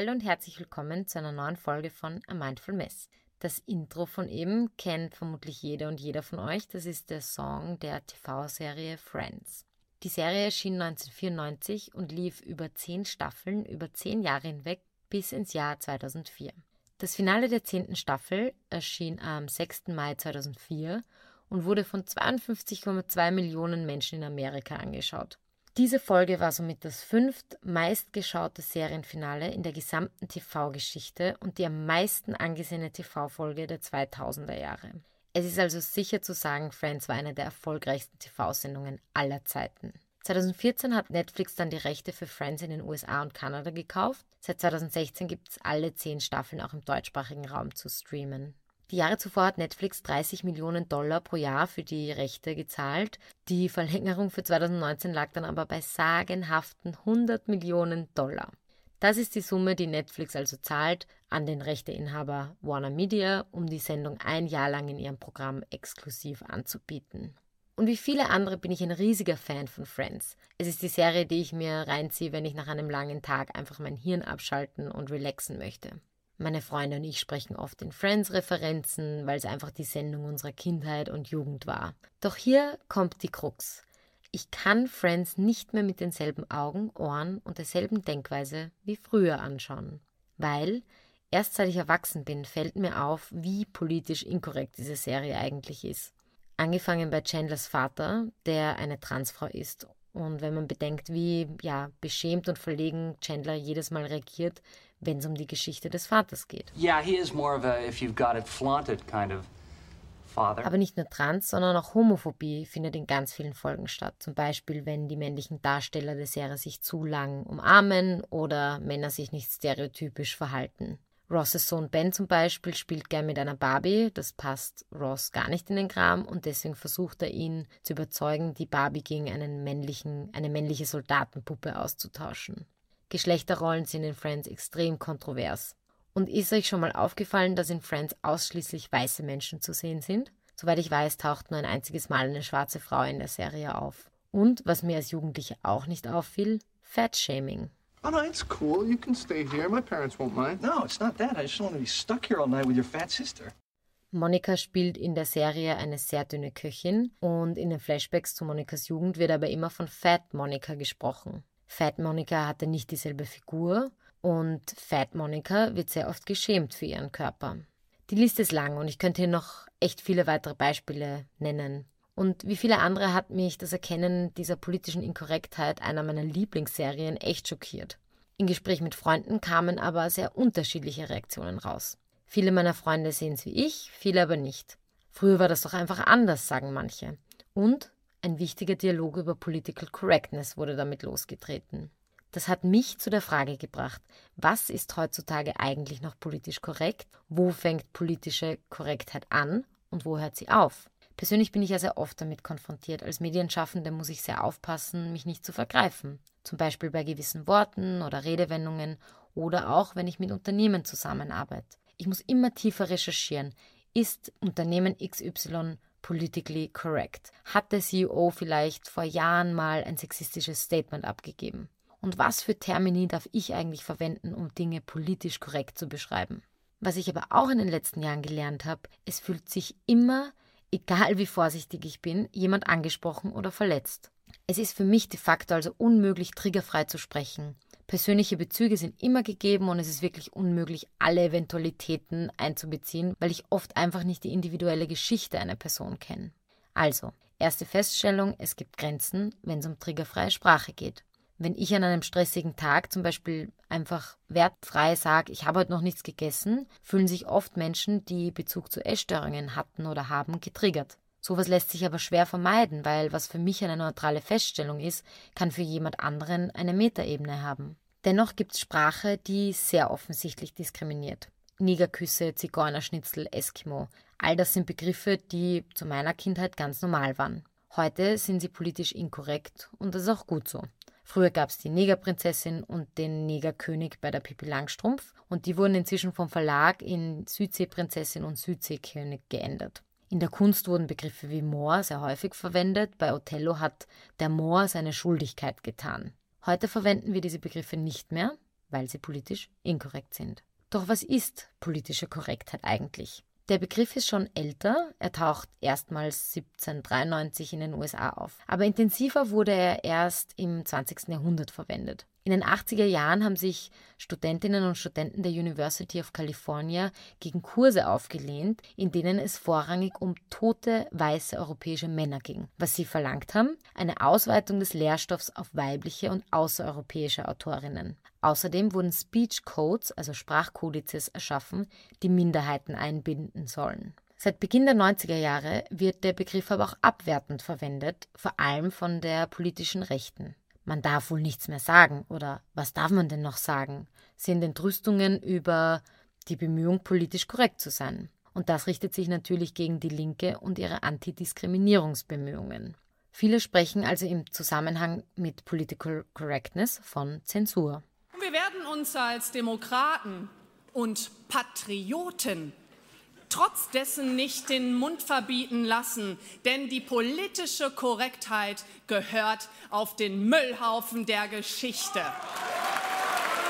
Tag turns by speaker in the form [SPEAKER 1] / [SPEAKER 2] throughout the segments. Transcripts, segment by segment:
[SPEAKER 1] Hallo und herzlich willkommen zu einer neuen Folge von A Mindful Mess. Das Intro von eben kennt vermutlich jeder und jeder von euch. Das ist der Song der TV-Serie Friends. Die Serie erschien 1994 und lief über zehn Staffeln über zehn Jahre hinweg bis ins Jahr 2004. Das Finale der zehnten Staffel erschien am 6. Mai 2004 und wurde von 52,2 Millionen Menschen in Amerika angeschaut. Diese Folge war somit das fünft meistgeschaute Serienfinale in der gesamten TV-Geschichte und die am meisten angesehene TV-Folge der 2000er Jahre. Es ist also sicher zu sagen, Friends war eine der erfolgreichsten TV-Sendungen aller Zeiten. 2014 hat Netflix dann die Rechte für Friends in den USA und Kanada gekauft. Seit 2016 gibt es alle zehn Staffeln auch im deutschsprachigen Raum zu streamen. Die Jahre zuvor hat Netflix 30 Millionen Dollar pro Jahr für die Rechte gezahlt. Die Verlängerung für 2019 lag dann aber bei sagenhaften 100 Millionen Dollar. Das ist die Summe, die Netflix also zahlt an den Rechteinhaber Warner Media, um die Sendung ein Jahr lang in ihrem Programm exklusiv anzubieten. Und wie viele andere bin ich ein riesiger Fan von Friends. Es ist die Serie, die ich mir reinziehe, wenn ich nach einem langen Tag einfach mein Hirn abschalten und relaxen möchte. Meine Freunde und ich sprechen oft in Friends-Referenzen, weil es einfach die Sendung unserer Kindheit und Jugend war. Doch hier kommt die Krux. Ich kann Friends nicht mehr mit denselben Augen, Ohren und derselben Denkweise wie früher anschauen. Weil, erst seit ich erwachsen bin, fällt mir auf, wie politisch inkorrekt diese Serie eigentlich ist. Angefangen bei Chandlers Vater, der eine Transfrau ist und wenn man bedenkt, wie ja, beschämt und verlegen Chandler jedes Mal reagiert, wenn es um die Geschichte des Vaters geht.
[SPEAKER 2] Yeah, he is more of a if you've got it flaunted kind of father.
[SPEAKER 1] Aber nicht nur Trans, sondern auch Homophobie findet in ganz vielen Folgen statt. Zum Beispiel, wenn die männlichen Darsteller der Serie sich zu lang umarmen oder Männer sich nicht stereotypisch verhalten. Rosses Sohn Ben zum Beispiel spielt gern mit einer Barbie, das passt Ross gar nicht in den Kram und deswegen versucht er ihn zu überzeugen, die Barbie gegen einen männlichen, eine männliche Soldatenpuppe auszutauschen. Geschlechterrollen sind in Friends extrem kontrovers. Und ist euch schon mal aufgefallen, dass in Friends ausschließlich weiße Menschen zu sehen sind? Soweit ich weiß, taucht nur ein einziges Mal eine schwarze Frau in der Serie auf. Und, was mir als Jugendliche auch nicht auffiel, Fat-Shaming.
[SPEAKER 3] Oh, no, it's cool. You can stay here. My parents won't mind.
[SPEAKER 2] No, it's not that. I just don't want to be stuck here all night with your fat sister.
[SPEAKER 1] Monika spielt in der Serie eine sehr dünne Köchin und in den Flashbacks zu Monikas Jugend wird aber immer von Fat Monika gesprochen. Fat Monika hatte nicht dieselbe Figur und Fat Monika wird sehr oft geschämt für ihren Körper. Die Liste ist lang und ich könnte hier noch echt viele weitere Beispiele nennen. Und wie viele andere hat mich das Erkennen dieser politischen Inkorrektheit einer meiner Lieblingsserien echt schockiert. In Gespräch mit Freunden kamen aber sehr unterschiedliche Reaktionen raus. Viele meiner Freunde sehen es wie ich, viele aber nicht. Früher war das doch einfach anders, sagen manche. Und ein wichtiger Dialog über Political Correctness wurde damit losgetreten. Das hat mich zu der Frage gebracht, was ist heutzutage eigentlich noch politisch korrekt? Wo fängt politische Korrektheit an und wo hört sie auf? Persönlich bin ich ja sehr oft damit konfrontiert. Als Medienschaffende muss ich sehr aufpassen, mich nicht zu vergreifen. Zum Beispiel bei gewissen Worten oder Redewendungen oder auch, wenn ich mit Unternehmen zusammenarbeite. Ich muss immer tiefer recherchieren. Ist Unternehmen XY politically correct? Hat der CEO vielleicht vor Jahren mal ein sexistisches Statement abgegeben? Und was für Termini darf ich eigentlich verwenden, um Dinge politisch korrekt zu beschreiben? Was ich aber auch in den letzten Jahren gelernt habe, es fühlt sich immer egal wie vorsichtig ich bin, jemand angesprochen oder verletzt. Es ist für mich de facto also unmöglich, triggerfrei zu sprechen. Persönliche Bezüge sind immer gegeben und es ist wirklich unmöglich, alle Eventualitäten einzubeziehen, weil ich oft einfach nicht die individuelle Geschichte einer Person kenne. Also, erste Feststellung, es gibt Grenzen, wenn es um triggerfreie Sprache geht. Wenn ich an einem stressigen Tag zum Beispiel einfach wertfrei sage, ich habe heute noch nichts gegessen, fühlen sich oft Menschen, die Bezug zu Essstörungen hatten oder haben, getriggert. Sowas lässt sich aber schwer vermeiden, weil was für mich eine neutrale Feststellung ist, kann für jemand anderen eine Metaebene haben. Dennoch gibt es Sprache, die sehr offensichtlich diskriminiert. Negerküsse, Zigeunerschnitzel, Eskimo. All das sind Begriffe, die zu meiner Kindheit ganz normal waren. Heute sind sie politisch inkorrekt und das ist auch gut so. Früher gab es die Negerprinzessin und den Negerkönig bei der Pippi Langstrumpf und die wurden inzwischen vom Verlag in Südseeprinzessin und Südseekönig geändert. In der Kunst wurden Begriffe wie Moor sehr häufig verwendet. Bei Othello hat der Moor seine Schuldigkeit getan. Heute verwenden wir diese Begriffe nicht mehr. weil sie politisch inkorrekt sind. Doch was ist politische Korrektheit eigentlich? Der Begriff ist schon älter, er taucht erstmals 1793 in den USA auf. Aber intensiver wurde er erst im 20. Jahrhundert verwendet. In den 80er Jahren haben sich Studentinnen und Studenten der University of California gegen Kurse aufgelehnt, in denen es vorrangig um tote weiße europäische Männer ging. Was sie verlangt haben? Eine Ausweitung des Lehrstoffs auf weibliche und außereuropäische Autorinnen. Außerdem wurden Speech Codes, also Sprachkodizes, erschaffen, die Minderheiten einbinden sollen. Seit Beginn der 90er Jahre wird der Begriff aber auch abwertend verwendet, vor allem von der politischen Rechten. Man darf wohl nichts mehr sagen oder was darf man denn noch sagen? Sind Entrüstungen über die Bemühung, politisch korrekt zu sein. Und das richtet sich natürlich gegen die Linke und ihre Antidiskriminierungsbemühungen. Viele sprechen also im Zusammenhang mit Political Correctness von Zensur.
[SPEAKER 4] Wir werden uns als Demokraten und Patrioten trotz dessen nicht den Mund verbieten lassen, denn die politische Korrektheit gehört auf den Müllhaufen der Geschichte.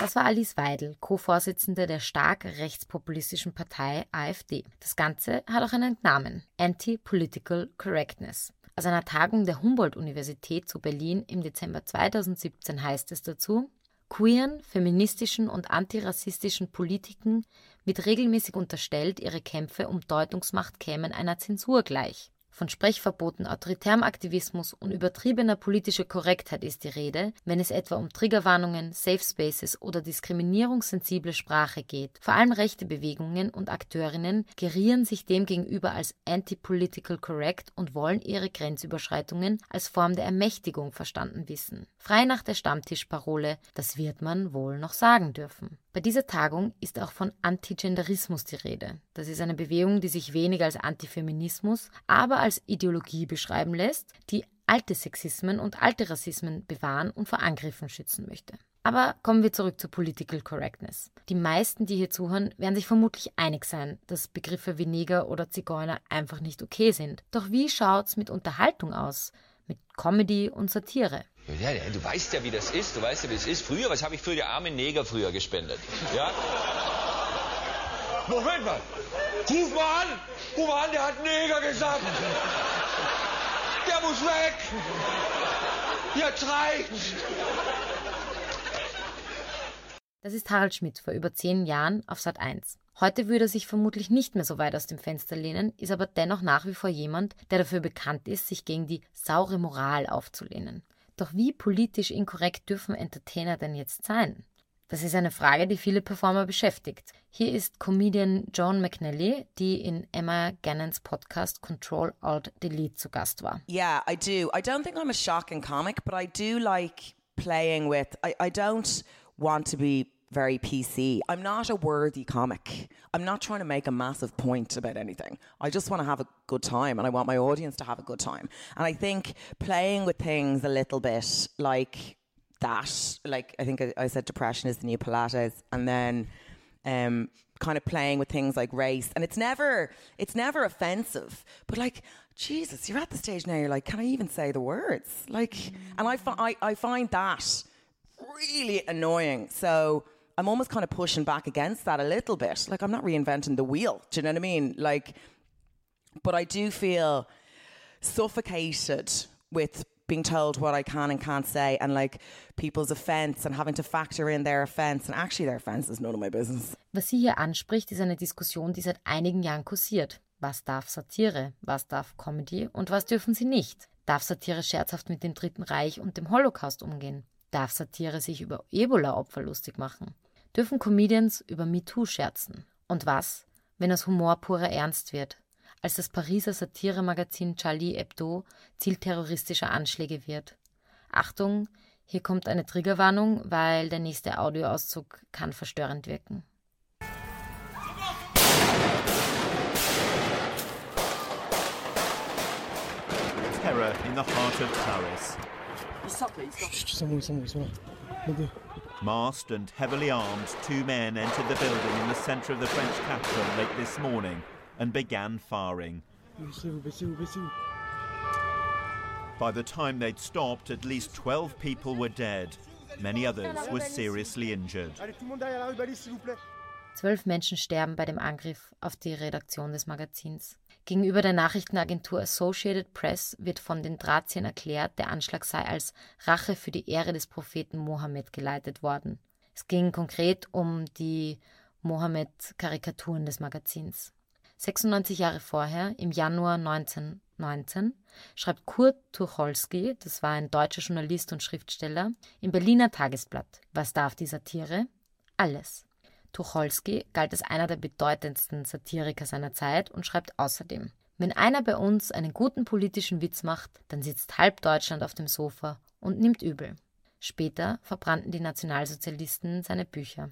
[SPEAKER 1] Das war Alice Weidel, Co-Vorsitzende der stark rechtspopulistischen Partei AfD. Das Ganze hat auch einen Namen: Anti-Political Correctness. Aus einer Tagung der Humboldt-Universität zu Berlin im Dezember 2017 heißt es dazu, queeren, feministischen und antirassistischen Politiken wird regelmäßig unterstellt, ihre Kämpfe um Deutungsmacht kämen einer Zensur gleich. Von Sprechverboten, autoritärem Aktivismus und übertriebener politischer Korrektheit ist die Rede, wenn es etwa um Triggerwarnungen, Safe Spaces oder diskriminierungssensible Sprache geht. Vor allem rechte Bewegungen und Akteurinnen gerieren sich demgegenüber als anti-political correct und wollen ihre Grenzüberschreitungen als Form der Ermächtigung verstanden wissen. Frei nach der Stammtischparole, das wird man wohl noch sagen dürfen. Bei dieser Tagung ist auch von Antigenderismus die Rede. Das ist eine Bewegung, die sich weniger als Antifeminismus, aber als Ideologie beschreiben lässt, die alte Sexismen und alte Rassismen bewahren und vor Angriffen schützen möchte. Aber kommen wir zurück zur Political Correctness. Die meisten, die hier zuhören, werden sich vermutlich einig sein, dass Begriffe wie Neger oder Zigeuner einfach nicht okay sind. Doch wie schaut's mit Unterhaltung aus? Mit Comedy und Satire?
[SPEAKER 5] Ja, du weißt ja, wie das ist. Du weißt ja, wie es ist. Früher, was habe ich für die armen Neger früher gespendet? Ja? Moment mal. Ruf mal an. Ruf mal an, der hat Neger gesagt. Der muss weg. Jetzt reicht's.
[SPEAKER 1] Das ist Harald Schmidt vor über zehn Jahren auf Sat 1. Heute würde er sich vermutlich nicht mehr so weit aus dem Fenster lehnen, ist aber dennoch nach wie vor jemand, der dafür bekannt ist, sich gegen die saure Moral aufzulehnen. Doch wie politisch inkorrekt dürfen Entertainer denn jetzt sein? Das ist eine Frage, die viele Performer beschäftigt. Hier ist Comedian Joan McNally, die in Emma Gannons Podcast Control Alt Delete zu Gast war.
[SPEAKER 6] Yeah, I do. I don't think I'm a shocking comic, but I do like playing with. I, I don't want to be very PC. I'm not a worthy comic. I'm not trying to make a massive point about anything. I just want to have a good time and I want my audience to have a good time. And I think playing with things a little bit like that, like I think I, said depression is the new Pilates, and then um, kind of playing with things like race. And it's never it's never offensive, but like Jesus, you're at the stage now. You're like, can I even say the words? Like, and I, fi- I, I find that really annoying. So I'm almost kind of pushing back against that a little bit. Like I'm not reinventing the wheel. Do you know what I mean? Like, but I do feel suffocated with being told what I can and can't say and like people's offense and having to factor in their offense and actually their offense is none of my business.
[SPEAKER 1] Was sie hier anspricht, ist eine Diskussion, die seit einigen Jahren kursiert. Was darf Satire? Was darf Comedy? Und was dürfen sie nicht? Darf Satire scherzhaft mit dem Dritten Reich und dem Holocaust umgehen? Darf Satire sich über Ebola-Opfer lustig machen? Dürfen Comedians über MeToo scherzen? Und was, wenn aus Humor purer Ernst wird? Als das Pariser Satiremagazin Charlie Hebdo Ziel terroristischer Anschläge wird. Achtung, hier kommt eine Triggerwarnung, weil der nächste Audioauszug kann verstörend wirken.
[SPEAKER 7] Terror in the heart of Paris. Masked and heavily armed, two men entered the building in the centre of the French capital late this morning and began firing. By the time they'd stopped, at least 12 people were dead. Many others were seriously injured.
[SPEAKER 1] Zwölf Menschen sterben bei dem Angriff auf die Redaktion des Magazins. Gegenüber der Nachrichtenagentur Associated Press wird von den Drahtziehern erklärt, der Anschlag sei als Rache für die Ehre des Propheten Mohammed geleitet worden. Es ging konkret um die Mohammed-Karikaturen des Magazins. 96 Jahre vorher, im Januar 1919, schreibt Kurt Tucholsky, das war ein deutscher Journalist und Schriftsteller, im Berliner Tagesblatt. Was darf die Satire? Alles. Tucholsky galt als einer der bedeutendsten Satiriker seiner Zeit und schreibt außerdem: Wenn einer bei uns einen guten politischen Witz macht, dann sitzt halb Deutschland auf dem Sofa und nimmt übel. Später verbrannten die Nationalsozialisten seine Bücher.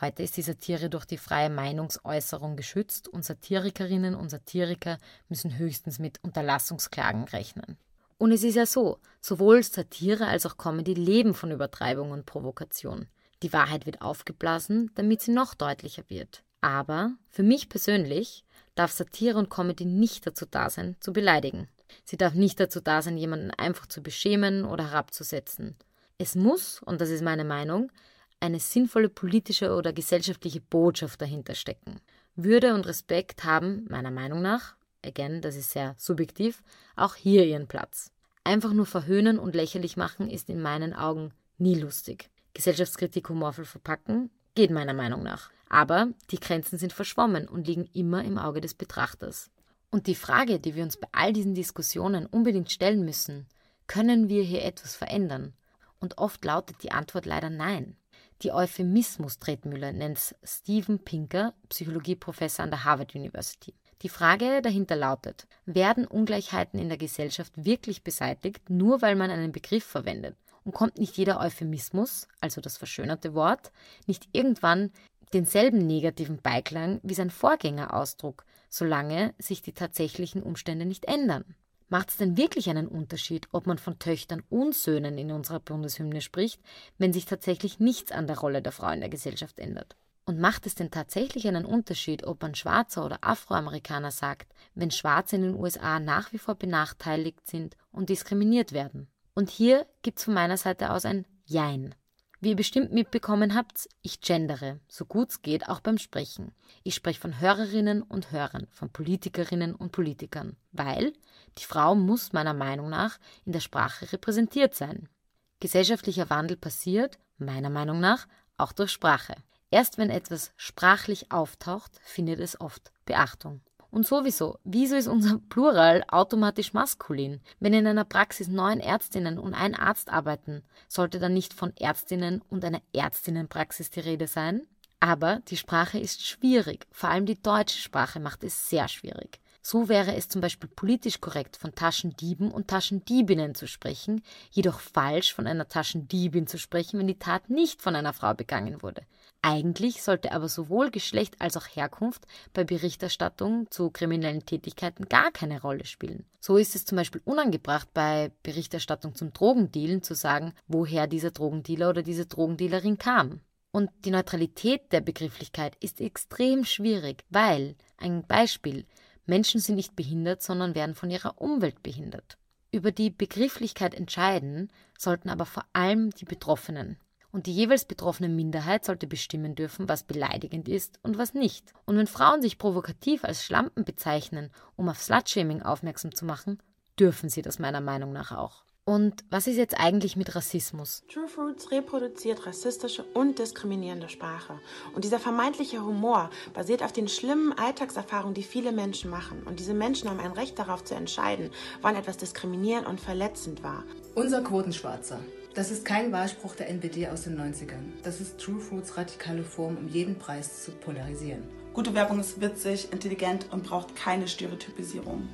[SPEAKER 1] Heute ist die Satire durch die freie Meinungsäußerung geschützt und Satirikerinnen und Satiriker müssen höchstens mit Unterlassungsklagen rechnen. Und es ist ja so, sowohl Satire als auch Comedy leben von Übertreibung und Provokation. Die Wahrheit wird aufgeblasen, damit sie noch deutlicher wird. Aber für mich persönlich darf Satire und Comedy nicht dazu da sein, zu beleidigen. Sie darf nicht dazu da sein, jemanden einfach zu beschämen oder herabzusetzen. Es muss, und das ist meine Meinung, eine sinnvolle politische oder gesellschaftliche Botschaft dahinter stecken. Würde und Respekt haben, meiner Meinung nach, again, das ist sehr subjektiv, auch hier ihren Platz. Einfach nur verhöhnen und lächerlich machen ist in meinen Augen nie lustig. Gesellschaftskritik humorvoll verpacken geht meiner Meinung nach. Aber die Grenzen sind verschwommen und liegen immer im Auge des Betrachters. Und die Frage, die wir uns bei all diesen Diskussionen unbedingt stellen müssen, können wir hier etwas verändern? Und oft lautet die Antwort leider nein. Die Euphemismus-Tretmühle nennt Steven Pinker, Psychologieprofessor an der Harvard University. Die Frage dahinter lautet, werden Ungleichheiten in der Gesellschaft wirklich beseitigt, nur weil man einen Begriff verwendet? Und kommt nicht jeder Euphemismus, also das verschönerte Wort, nicht irgendwann denselben negativen Beiklang wie sein Vorgängerausdruck, solange sich die tatsächlichen Umstände nicht ändern? Macht es denn wirklich einen Unterschied, ob man von Töchtern und Söhnen in unserer Bundeshymne spricht, wenn sich tatsächlich nichts an der Rolle der Frau in der Gesellschaft ändert? Und macht es denn tatsächlich einen Unterschied, ob man Schwarzer oder Afroamerikaner sagt, wenn Schwarze in den USA nach wie vor benachteiligt sind und diskriminiert werden? Und hier gibt es von meiner Seite aus ein Jein. Wie ihr bestimmt mitbekommen habt, ich gendere, so gut es geht, auch beim Sprechen. Ich spreche von Hörerinnen und Hörern, von Politikerinnen und Politikern, weil die Frau muss meiner Meinung nach in der Sprache repräsentiert sein. Gesellschaftlicher Wandel passiert, meiner Meinung nach, auch durch Sprache. Erst wenn etwas sprachlich auftaucht, findet es oft Beachtung. Und sowieso, wieso ist unser Plural automatisch maskulin? Wenn in einer Praxis neun Ärztinnen und ein Arzt arbeiten, sollte dann nicht von Ärztinnen und einer Ärztinnenpraxis die Rede sein? Aber die Sprache ist schwierig, vor allem die deutsche Sprache macht es sehr schwierig. So wäre es zum Beispiel politisch korrekt, von Taschendieben und Taschendiebinnen zu sprechen, jedoch falsch von einer Taschendiebin zu sprechen, wenn die Tat nicht von einer Frau begangen wurde. Eigentlich sollte aber sowohl Geschlecht als auch Herkunft bei Berichterstattung zu kriminellen Tätigkeiten gar keine Rolle spielen. So ist es zum Beispiel unangebracht, bei Berichterstattung zum Drogendealen zu sagen, woher dieser Drogendealer oder diese Drogendealerin kam. Und die Neutralität der Begrifflichkeit ist extrem schwierig, weil, ein Beispiel, Menschen sind nicht behindert, sondern werden von ihrer Umwelt behindert. Über die Begrifflichkeit entscheiden sollten aber vor allem die Betroffenen und die jeweils betroffene Minderheit sollte bestimmen dürfen, was beleidigend ist und was nicht. Und wenn Frauen sich provokativ als Schlampen bezeichnen, um auf Slutshaming aufmerksam zu machen, dürfen sie das meiner Meinung nach auch. Und was ist jetzt eigentlich mit Rassismus?
[SPEAKER 8] True Fruits reproduziert rassistische und diskriminierende Sprache. Und dieser vermeintliche Humor basiert auf den schlimmen Alltagserfahrungen, die viele Menschen machen. Und diese Menschen haben ein Recht darauf zu entscheiden, wann etwas diskriminierend und verletzend war.
[SPEAKER 9] Unser Quotenschwarzer das ist kein Wahlspruch der NPD aus den 90ern. Das ist True Fruits radikale Form, um jeden Preis zu polarisieren.
[SPEAKER 10] Gute Werbung ist witzig, intelligent und braucht keine Stereotypisierung.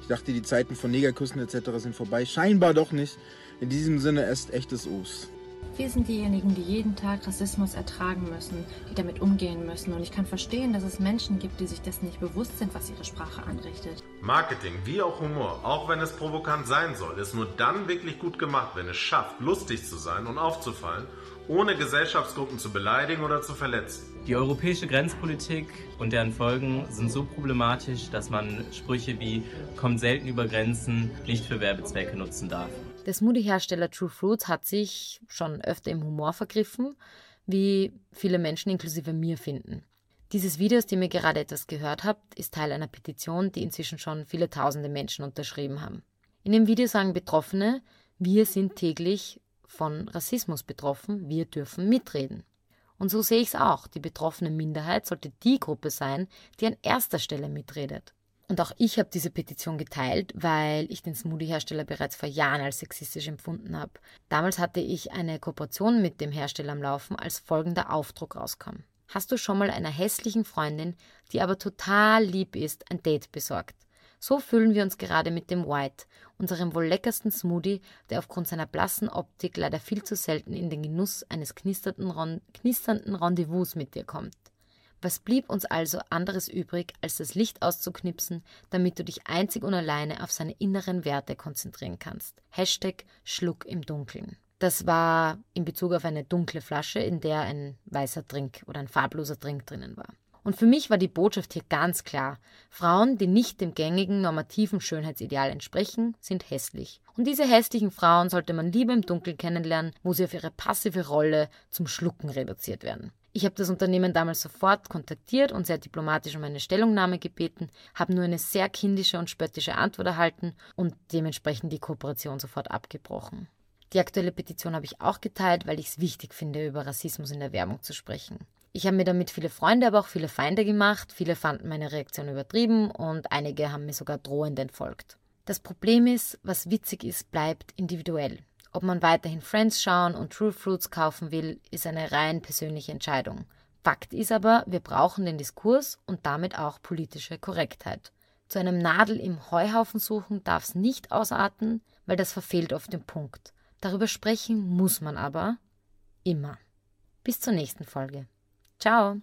[SPEAKER 11] Ich dachte, die Zeiten von Negerküssen etc. sind vorbei. Scheinbar doch nicht. In diesem Sinne erst echtes Us.
[SPEAKER 12] Wir sind diejenigen, die jeden Tag Rassismus ertragen müssen, die damit umgehen müssen. Und ich kann verstehen, dass es Menschen gibt, die sich dessen nicht bewusst sind, was ihre Sprache anrichtet.
[SPEAKER 13] Marketing, wie auch Humor, auch wenn es provokant sein soll, ist nur dann wirklich gut gemacht, wenn es schafft, lustig zu sein und aufzufallen, ohne Gesellschaftsgruppen zu beleidigen oder zu verletzen.
[SPEAKER 14] Die europäische Grenzpolitik und deren Folgen sind so problematisch, dass man Sprüche wie kommt selten über Grenzen nicht für Werbezwecke nutzen darf.
[SPEAKER 1] Der Smoothie-Hersteller True Fruits hat sich schon öfter im Humor vergriffen, wie viele Menschen inklusive mir finden. Dieses Video, aus dem ihr gerade etwas gehört habt, ist Teil einer Petition, die inzwischen schon viele tausende Menschen unterschrieben haben. In dem Video sagen Betroffene, wir sind täglich von Rassismus betroffen, wir dürfen mitreden. Und so sehe ich es auch. Die betroffene Minderheit sollte die Gruppe sein, die an erster Stelle mitredet. Und auch ich habe diese Petition geteilt, weil ich den Smoothie-Hersteller bereits vor Jahren als sexistisch empfunden habe. Damals hatte ich eine Kooperation mit dem Hersteller am Laufen, als folgender Aufdruck rauskam. Hast du schon mal einer hässlichen Freundin, die aber total lieb ist, ein Date besorgt? So fühlen wir uns gerade mit dem White, unserem wohl leckersten Smoothie, der aufgrund seiner blassen Optik leider viel zu selten in den Genuss eines knisternden Rendezvous mit dir kommt. Was blieb uns also anderes übrig, als das Licht auszuknipsen, damit du dich einzig und alleine auf seine inneren Werte konzentrieren kannst? Hashtag Schluck im Dunkeln. Das war in Bezug auf eine dunkle Flasche, in der ein weißer Drink oder ein farbloser Drink drinnen war. Und für mich war die Botschaft hier ganz klar. Frauen, die nicht dem gängigen normativen Schönheitsideal entsprechen, sind hässlich. Und diese hässlichen Frauen sollte man lieber im Dunkeln kennenlernen, wo sie auf ihre passive Rolle zum Schlucken reduziert werden. Ich habe das Unternehmen damals sofort kontaktiert und sehr diplomatisch um eine Stellungnahme gebeten, habe nur eine sehr kindische und spöttische Antwort erhalten und dementsprechend die Kooperation sofort abgebrochen. Die aktuelle Petition habe ich auch geteilt, weil ich es wichtig finde, über Rassismus in der Werbung zu sprechen. Ich habe mir damit viele Freunde, aber auch viele Feinde gemacht. Viele fanden meine Reaktion übertrieben und einige haben mir sogar drohend entfolgt. Das Problem ist, was witzig ist, bleibt individuell. Ob man weiterhin Friends schauen und True Fruits kaufen will, ist eine rein persönliche Entscheidung. Fakt ist aber, wir brauchen den Diskurs und damit auch politische Korrektheit. Zu einem Nadel im Heuhaufen suchen darf es nicht ausarten, weil das verfehlt oft den Punkt. Darüber sprechen muss man aber immer. Bis zur nächsten Folge. Ciao!